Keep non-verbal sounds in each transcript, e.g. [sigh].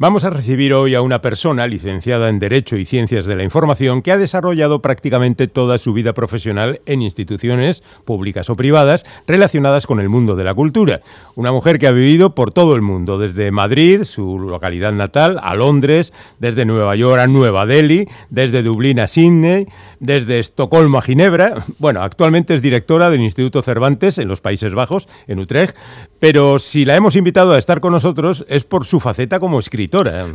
Vamos a recibir hoy a una persona licenciada en Derecho y Ciencias de la Información que ha desarrollado prácticamente toda su vida profesional en instituciones públicas o privadas relacionadas con el mundo de la cultura. Una mujer que ha vivido por todo el mundo, desde Madrid, su localidad natal, a Londres, desde Nueva York a Nueva Delhi, desde Dublín a Sydney, desde Estocolmo a Ginebra. Bueno, actualmente es directora del Instituto Cervantes en los Países Bajos, en Utrecht, pero si la hemos invitado a estar con nosotros es por su faceta como escritora.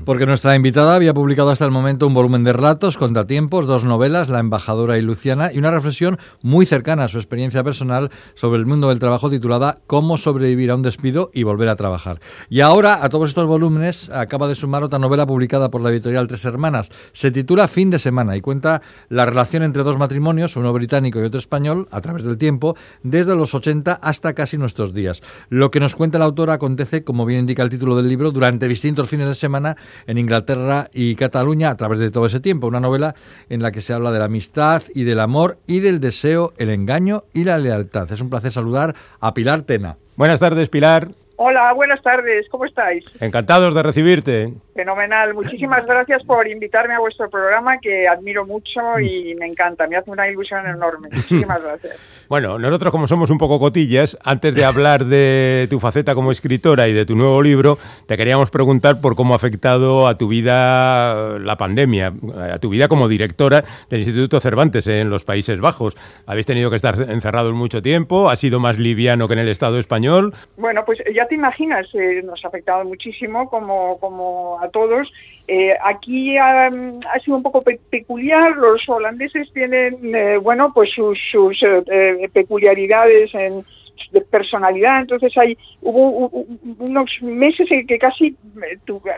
Porque nuestra invitada había publicado hasta el momento un volumen de relatos, contratiempos, dos novelas, La embajadora y Luciana, y una reflexión muy cercana a su experiencia personal sobre el mundo del trabajo titulada Cómo sobrevivir a un despido y volver a trabajar. Y ahora, a todos estos volúmenes, acaba de sumar otra novela publicada por la editorial Tres Hermanas. Se titula Fin de Semana y cuenta la relación entre dos matrimonios, uno británico y otro español, a través del tiempo, desde los 80 hasta casi nuestros días. Lo que nos cuenta la autora acontece, como bien indica el título del libro, durante distintos fines de semana en Inglaterra y Cataluña a través de todo ese tiempo. Una novela en la que se habla de la amistad y del amor y del deseo, el engaño y la lealtad. Es un placer saludar a Pilar Tena. Buenas tardes, Pilar. Hola, buenas tardes, ¿cómo estáis? Encantados de recibirte. Fenomenal, muchísimas gracias por invitarme a vuestro programa que admiro mucho y me encanta, me hace una ilusión enorme. Muchísimas [laughs] gracias. Bueno, nosotros como somos un poco cotillas, antes de hablar de tu faceta como escritora y de tu nuevo libro, te queríamos preguntar por cómo ha afectado a tu vida la pandemia, a tu vida como directora del Instituto Cervantes en los Países Bajos. Habéis tenido que estar encerrados mucho tiempo, ha sido más liviano que en el Estado español. Bueno, pues ya te imaginas, eh, nos ha afectado muchísimo como, como a todos. Eh, aquí ha, ha, sido un poco pe peculiar, los holandeses tienen, eh, bueno, pues sus, sus peculiaridades en de personalidad, entonces hay hubo unos meses en que casi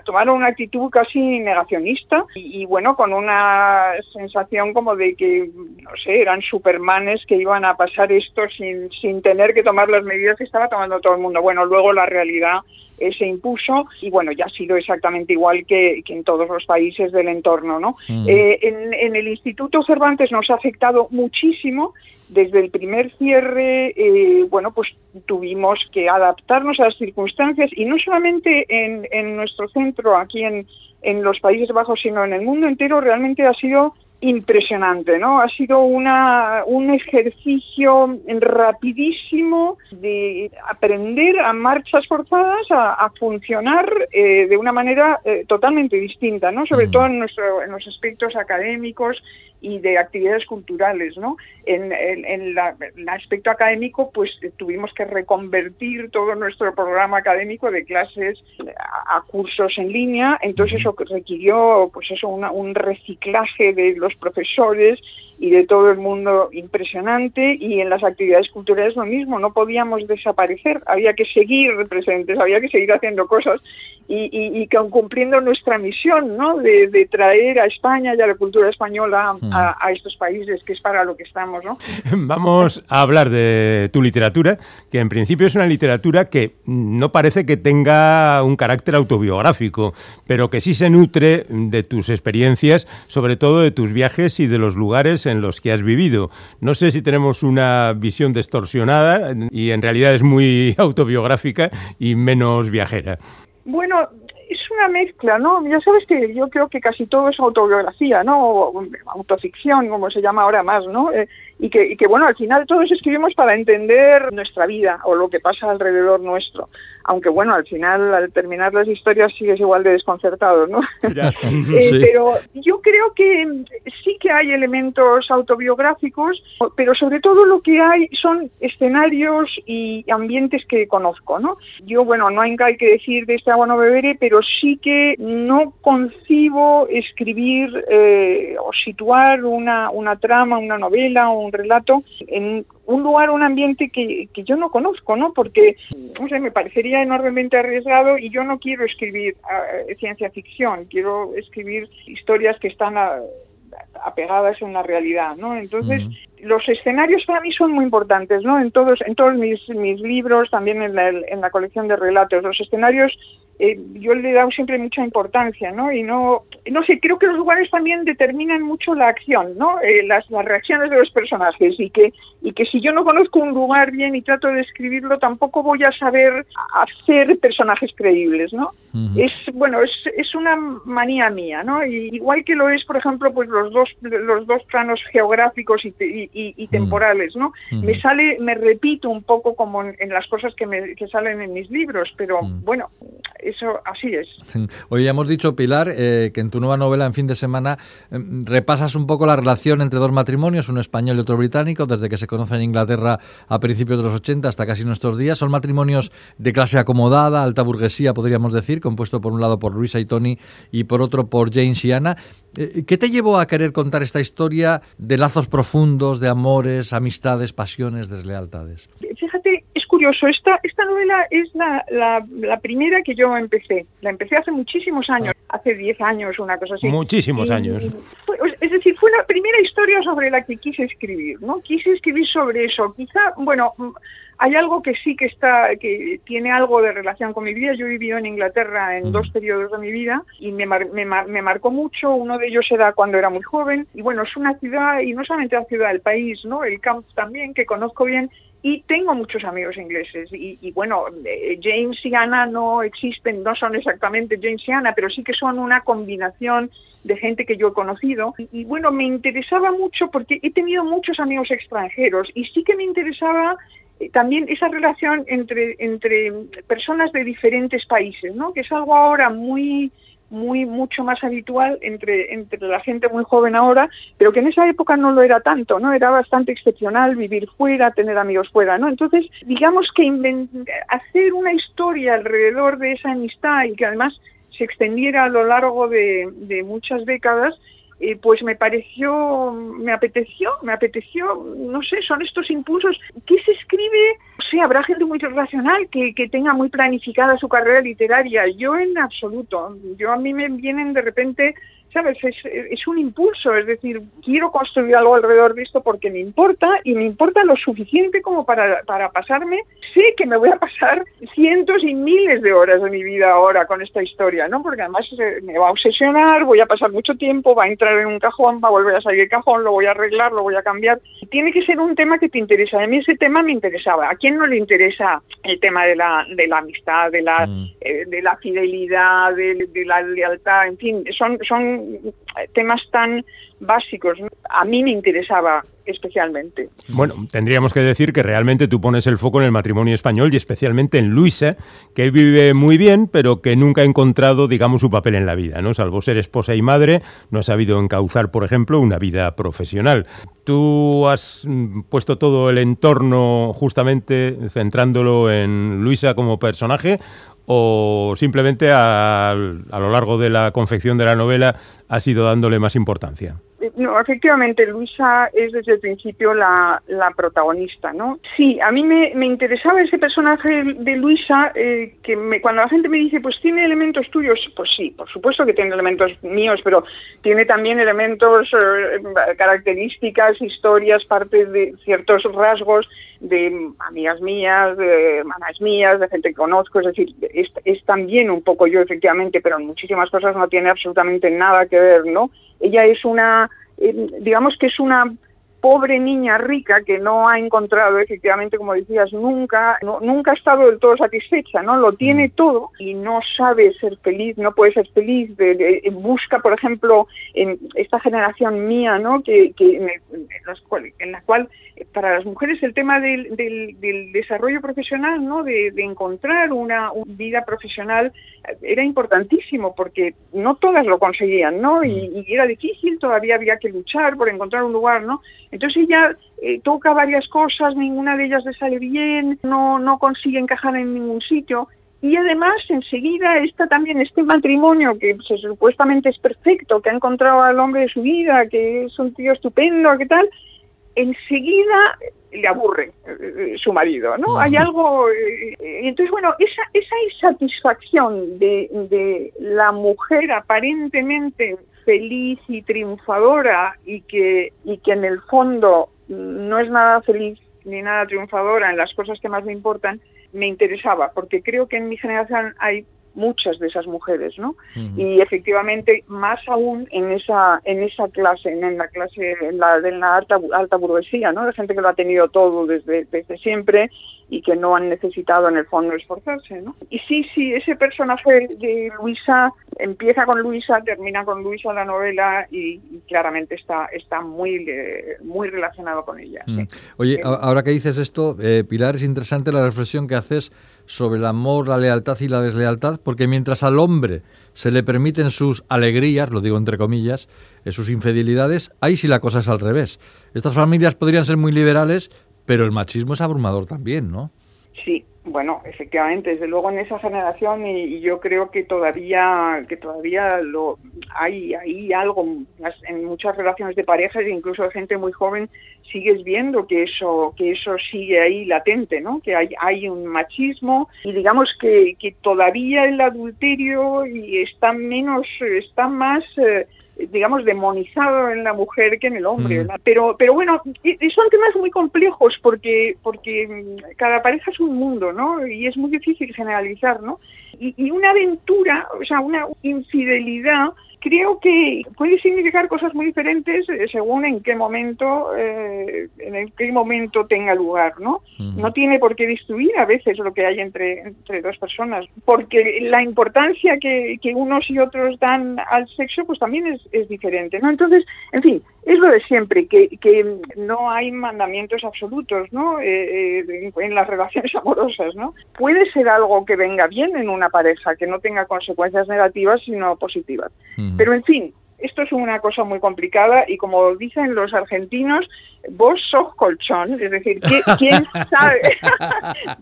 tomaron una actitud casi negacionista y, y, bueno, con una sensación como de que, no sé, eran supermanes que iban a pasar esto sin, sin tener que tomar las medidas que estaba tomando todo el mundo. Bueno, luego la realidad eh, se impuso y bueno, ya ha sido exactamente igual que, que en todos los países del entorno, ¿no? Mm. Eh, en, en, el Instituto Cervantes nos ha afectado muchísimo. Desde el primer cierre, eh, bueno, pues tuvimos que adaptarnos a las circunstancias y no solamente en, en nuestro centro, aquí en, en los Países Bajos, sino en el mundo entero, realmente ha sido impresionante, ¿no? Ha sido una, un ejercicio rapidísimo de aprender a marchas forzadas a, a funcionar eh, de una manera eh, totalmente distinta, ¿no? Sobre mm. todo en, nuestro, en los aspectos académicos y de actividades culturales, ¿no? En, en, en la, el aspecto académico, pues tuvimos que reconvertir todo nuestro programa académico de clases a, a cursos en línea, entonces eso requirió, pues eso, una, un reciclaje de los profesores y de todo el mundo impresionante y en las actividades culturales lo mismo, no podíamos desaparecer, había que seguir presentes, había que seguir haciendo cosas y, y, y cumpliendo nuestra misión ¿no? de, de, traer a España y a la cultura española mm. a, a, estos países, que es para lo que estamos. ¿no? [laughs] Vamos a hablar de tu literatura, que en principio es una literatura que no parece que tenga un carácter autobiográfico, pero que sí se nutre de tus experiencias, sobre todo de tus viajes y de los lugares en los que has vivido. No sé si tenemos una visión distorsionada y en realidad es muy [laughs] autobiográfica y menos viajera. Bueno, es una mezcla, ¿no? Ya sabes que yo creo que casi todo es autobiografía, ¿no? O autoficción, como se llama ahora más, ¿no? Eh, y, que, y que, bueno, al final todos escribimos para entender nuestra vida o lo que pasa alrededor nuestro. Aunque, bueno, al final, al terminar las historias sigues igual de desconcertado, ¿no? Ya, [laughs] eh, sí. Pero yo creo que sí que hay elementos autobiográficos, pero sobre todo lo que hay son escenarios y ambientes que conozco, ¿no? Yo, bueno, no hay que decir de este agua no beberé, pero sí que no concibo escribir eh, o situar una, una trama, una novela o un relato en un lugar, un ambiente que, que yo no conozco, ¿no? Porque, no sé, me parecería enormemente arriesgado y yo no quiero escribir uh, ciencia ficción, quiero escribir historias que están a, apegadas en la realidad, ¿no? Entonces, uh -huh. los escenarios para mí son muy importantes, ¿no? En todos, en todos mis, mis libros, también en la, en la colección de relatos. Los escenarios eh, yo le he dado siempre mucha importancia, ¿no? Y no, no sé, creo que los lugares también determinan mucho la acción, ¿no? Eh, las, las reacciones de los personajes y que, y que si yo no conozco un lugar bien y trato de describirlo, tampoco voy a saber hacer personajes creíbles, ¿no? Es, bueno, es, es una manía mía, ¿no? Y, igual que lo es, por ejemplo, pues los dos, los dos planos geográficos y, y, temporales, ¿no? Me sale, me repito un poco como en, las cosas que, me, que salen en mis libros, pero bueno, eso así es. [laughs] Hoy ya hemos dicho, Pilar, eh, que en tu nueva novela, En fin de semana, em, repasas un poco la relación entre dos matrimonios, uno español y otro británico, desde que se conocen en Inglaterra a principios de los 80 hasta casi nuestros días. Son matrimonios de clase acomodada, alta burguesía, podríamos decir, compuesto por un lado por Luisa y Tony y por otro por James y Anna. Eh, ¿Qué te llevó a querer contar esta historia de lazos profundos, de amores, amistades, pasiones, deslealtades? Fíjate, curioso, esta, esta novela es la, la, primera que yo empecé. La empecé hace muchísimos años, hace 10 años, una cosa así. Muchísimos años. es decir, fue la primera historia sobre la que quise escribir, ¿no? Quise escribir sobre eso. Quizá, bueno, hay algo que sí que está, que tiene algo de relación con mi vida. Yo he vivido en Inglaterra en mm. dos periodos de mi vida y me, me, me, marcó mucho. Uno de ellos era cuando era muy joven. Y bueno, es una ciudad, y no solamente la ciudad, el país, ¿no? El camp también, que conozco bien y tengo muchos amigos ingleses y, bueno, eh, James y Anna no existen, no son exactamente James y Anna, pero sí que son una combinación de gente que yo he conocido y, bueno, me interesaba mucho porque he tenido muchos amigos extranjeros y sí que me interesaba eh, también esa relación entre, entre personas de diferentes países, ¿no? Que es algo ahora muy muy mucho más habitual entre entre la gente muy joven ahora, pero que en esa época no lo era tanto, ¿no? Era bastante excepcional vivir fuera, tener amigos fuera, ¿no? Entonces, digamos que hacer una historia alrededor de esa amistad y que además se extendiera a lo largo de, de muchas décadas, pues me pareció, me apeteció, me apeteció, no sé, son estos impulsos. ¿Qué se escribe? Sí, habrá gente muy racional que, que tenga muy planificada su carrera literaria. Yo en absoluto. Yo a mí me vienen de repente ¿sabes? Es, un impulso, es decir, quiero construir algo alrededor de esto porque me importa y me importa lo suficiente como para, para pasarme. Sé que me voy a pasar cientos y miles de horas de mi vida ahora con esta historia, ¿no? Porque además eh, me va a obsesionar, voy a pasar mucho tiempo, va a entrar en un cajón, va a volver a salir del cajón, lo voy a arreglar, lo voy a cambiar. Tiene que ser un tema que te interesa. A mí ese tema me interesaba. ¿A quién no le interesa el tema de la, de la amistad, de la, mm. eh, de la fidelidad, de, de la lealtad? En fin, son, son temas tan básicos. A mí me interesaba especialmente. Bueno, tendríamos que decir que realmente tú pones el foco en el matrimonio español y especialmente en Luisa, que vive muy bien, pero que nunca ha encontrado, digamos, su papel en la vida, ¿no? Salvo ser esposa y madre, no ha sabido encauzar, por ejemplo, una vida profesional. Tú has mm, puesto todo el entorno justamente centrándolo en Luisa como personaje o simplemente a, a, lo largo de la confección de la novela ha sido dándole más importancia? No, efectivamente, Luisa es desde el principio la, la protagonista, ¿no? Sí, a mí me, me interesaba ese personaje de Luisa, eh, que me, cuando la gente me dice, pues tiene elementos tuyos, pues sí, por supuesto que tiene elementos míos, pero tiene también elementos, eh, características, historias, partes de ciertos rasgos de amigas mías, de hermanas mías, de gente que conozco, es decir, es, es también un poco yo efectivamente, pero en muchísimas cosas no tiene absolutamente nada que ver, ¿no? Ella es una, eh, digamos que es una pobre niña rica que no ha encontrado efectivamente, como decías, nunca, nunca ha estado del todo satisfecha, ¿no? Lo tiene mm. todo y no sabe ser feliz, no puede ser feliz, de, busca, por ejemplo, en esta generación mía, ¿no? Que, que en, en, la cual para las mujeres el tema del, del, desarrollo profesional, ¿no? De, encontrar una, vida profesional era importantísimo porque no todas lo conseguían, ¿no? Y, mm. y, era difícil, todavía había que luchar por encontrar un lugar, ¿no? Entonces ella eh, toca varias cosas, ninguna de ellas le sale bien, no, no consigue encajar en ningún sitio. Y además, enseguida está también este matrimonio que supuestamente es perfecto, que ha encontrado al hombre de su vida, que es un tío estupendo, ¿qué tal? Enseguida le aburre eh, su marido, ¿no? Hay algo... Eh, entonces, bueno, esa, esa insatisfacción de, de la mujer aparentemente feliz y triunfadora y que, y que en el fondo no es nada feliz ni nada triunfadora en las cosas que más me importan, me interesaba, porque creo que en mi generación hay muchas de esas mujeres, ¿no? Y efectivamente, más aún en esa en esa clase, en la clase en la de la alta alta burguesía, ¿no? De gente que lo ha tenido todo desde desde siempre y que no han necesitado en el fondo esforzarse, ¿no? Y sí, sí, ese personaje de Luisa empieza con Luisa, termina con Luisa la novela y, claramente está está muy eh, muy relacionado con ella. Oye, ahora que dices esto, eh, Pilar, es interesante la reflexión que haces sobre el amor, la lealtad y la deslealtad, porque mientras al hombre se le permiten sus alegrías, lo digo entre comillas, eh, sus infidelidades, ahí sí la cosa es al revés. Estas familias podrían ser muy liberales, pero el machismo es abrumador también, ¿no? Sí, bueno, efectivamente, desde luego en esa generación y, yo creo que todavía que todavía lo hay hay algo en muchas relaciones de parejas e incluso de gente muy joven sigues viendo que eso que eso sigue ahí latente, ¿no? Que hay hay un machismo y digamos que, que todavía el adulterio y está menos está más eh, digamos, demonizado en la mujer que en el hombre. Mm. Pero, pero bueno, son temas muy complejos porque, porque cada pareja es un mundo, ¿no? Y es muy difícil generalizar, ¿no? Y, y una aventura, o sea, una infidelidad creo que puede significar cosas muy diferentes eh, según en qué momento eh, en qué momento tenga lugar no no tiene por qué destruir a veces lo que hay entre entre dos personas porque la importancia que, que unos y otros dan al sexo pues también es, es diferente no entonces en fin es lo de siempre, que, que no hay mandamientos absolutos ¿no? Eh, eh, en, las relaciones [laughs] amorosas. ¿no? Puede ser algo que venga bien en una pareja, que no tenga consecuencias negativas, sino positivas. Pero, en fin, esto es una cosa muy complicada y como dicen los argentinos, vos sos colchón, es decir, ¿quién, sabe? [laughs]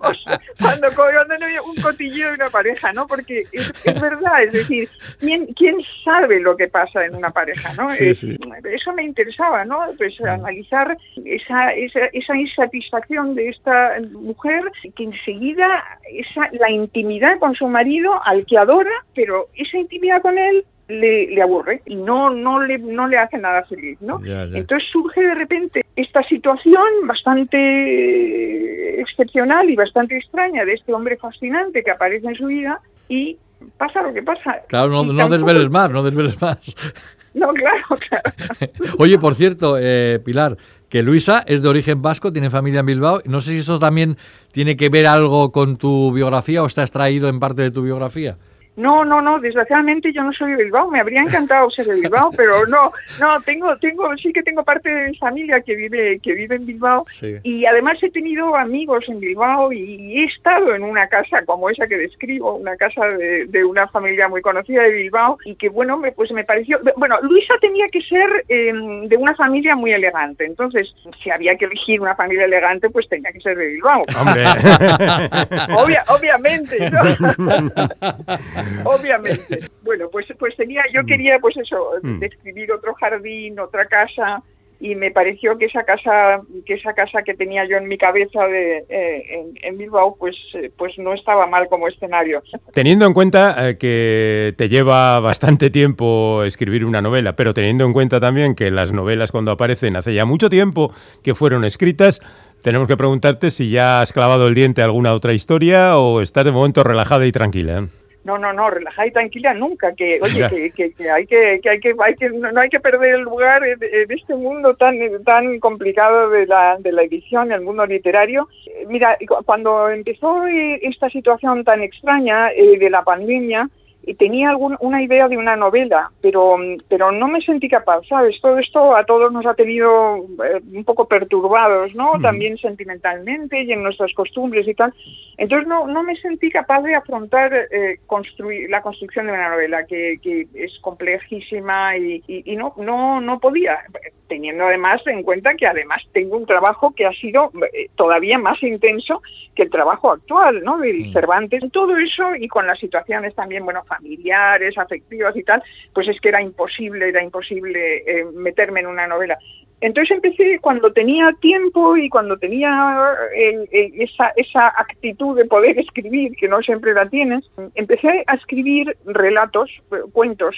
cuando, cuando no hay un cotilleo de una pareja, ¿no? Porque es, verdad, es decir, ¿quién, ¿quién sabe lo que pasa en una pareja, no? Eso me interesaba, ¿no? Pues mm. analizar esa, esa, esa insatisfacción de esta mujer que enseguida esa, la intimidad con su marido, al que adora, pero esa intimidad con él le, le, aburre y no, no, le, no le hace nada feliz, ¿no? Entonces surge de repente esta situación bastante excepcional y bastante extraña de este hombre fascinante que aparece en su vida y pasa lo que pasa. Claro, no, no desveles más, no desveles más. [laughs] No, claro, claro. [laughs] Oye, por cierto, eh, Pilar, que Luisa es de origen vasco, tiene familia en Bilbao. No sé si eso también tiene que ver algo con tu biografía o está extraído en parte de tu biografía. No, no, no, desgraciadamente yo no soy de Bilbao, me habría encantado ser de Bilbao, [laughs] pero no, no, tengo, tengo, sí que tengo parte de mi familia que vive, que vive en Bilbao y además he tenido amigos en Bilbao y, he estado en una casa como esa que describo, una casa de, una familia muy conocida de Bilbao y que bueno, me, pues me pareció, bueno, Luisa tenía que ser em, de una familia muy elegante, entonces si había que elegir una familia elegante, pues tenía que ser de Bilbao. Hombre. [laughs] obviamente, ¿no? [laughs] [laughs] obviamente. Bueno, pues pues tenía, yo mm. quería pues eso, mm. describir otro jardín, otra casa y me pareció que esa casa que esa casa que tenía yo en mi cabeza de, eh, en, Bilbao pues eh, pues no estaba mal como escenario teniendo en cuenta eh, que te lleva bastante tiempo escribir una novela pero teniendo en cuenta también que las novelas cuando aparecen hace ya mucho tiempo que fueron escritas tenemos que preguntarte si ya has clavado el diente a alguna otra historia o estás de momento relajada y tranquila no, no, no, relajada y tranquila nunca, que oye, que, que, hay que, que hay que, hay que no, hay que perder el lugar en, este mundo tan tan complicado de la, de la edición, el mundo literario. Mira, cuando empezó eh, esta situación tan extraña eh, de la pandemia, y tenía algún, una idea de una novela, pero, pero no me sentí capaz, ¿sabes? Todo esto a todos nos ha tenido eh, un poco perturbados, ¿no? También sentimentalmente y en nuestras costumbres y tal. Entonces no, no me sentí capaz de afrontar eh, construir, la construcción de una novela que, que es complejísima y, y, no, no, no podía, teniendo además en cuenta que además tengo un trabajo que ha sido eh, todavía más intenso que el trabajo actual, ¿no? Del mm. Cervantes. Todo eso y con las situaciones también, bueno, familiares, afectivas y tal, pues es que era imposible, era imposible eh, meterme en una novela. Entonces empecé cuando tenía tiempo y cuando tenía esa, esa actitud de poder escribir, que no siempre la tienes, empecé a escribir relatos, cuentos,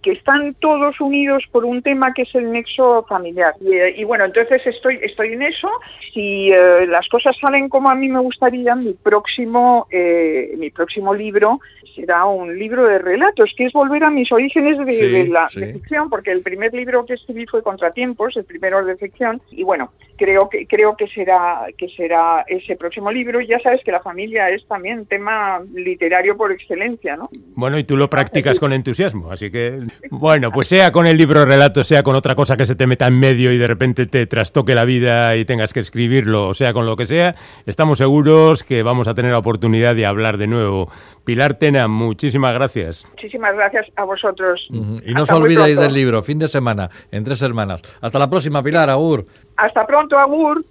que están todos unidos por un tema que es el nexo familiar. Y, bueno, entonces estoy, estoy en eso. Si eh, las cosas salen como a mí me gustaría, mi próximo, eh, mi próximo libro será un libro de relatos, que es volver a mis orígenes de, la ficción, porque el primer libro que escribí fue Contratiempos, el primero de ficción, y bueno, creo que creo que será que será ese próximo libro. Ya sabes que la familia es también tema literario por excelencia, ¿no? Bueno, y tú lo practicas con entusiasmo, así que bueno, pues sea con el libro de relatos, sea con otra cosa que se te meta en medio y de repente te trastoque la vida y tengas que escribirlo, o sea con lo que sea, estamos seguros que vamos a tener la oportunidad de hablar de nuevo. Pilar Tena, muchísimas gracias. Muchísimas gracias a vosotros. Y no os olvidéis del libro, fin de semana, en tres hermanas. Hasta la próxima, Pilar, Agur. Hasta pronto, Agur.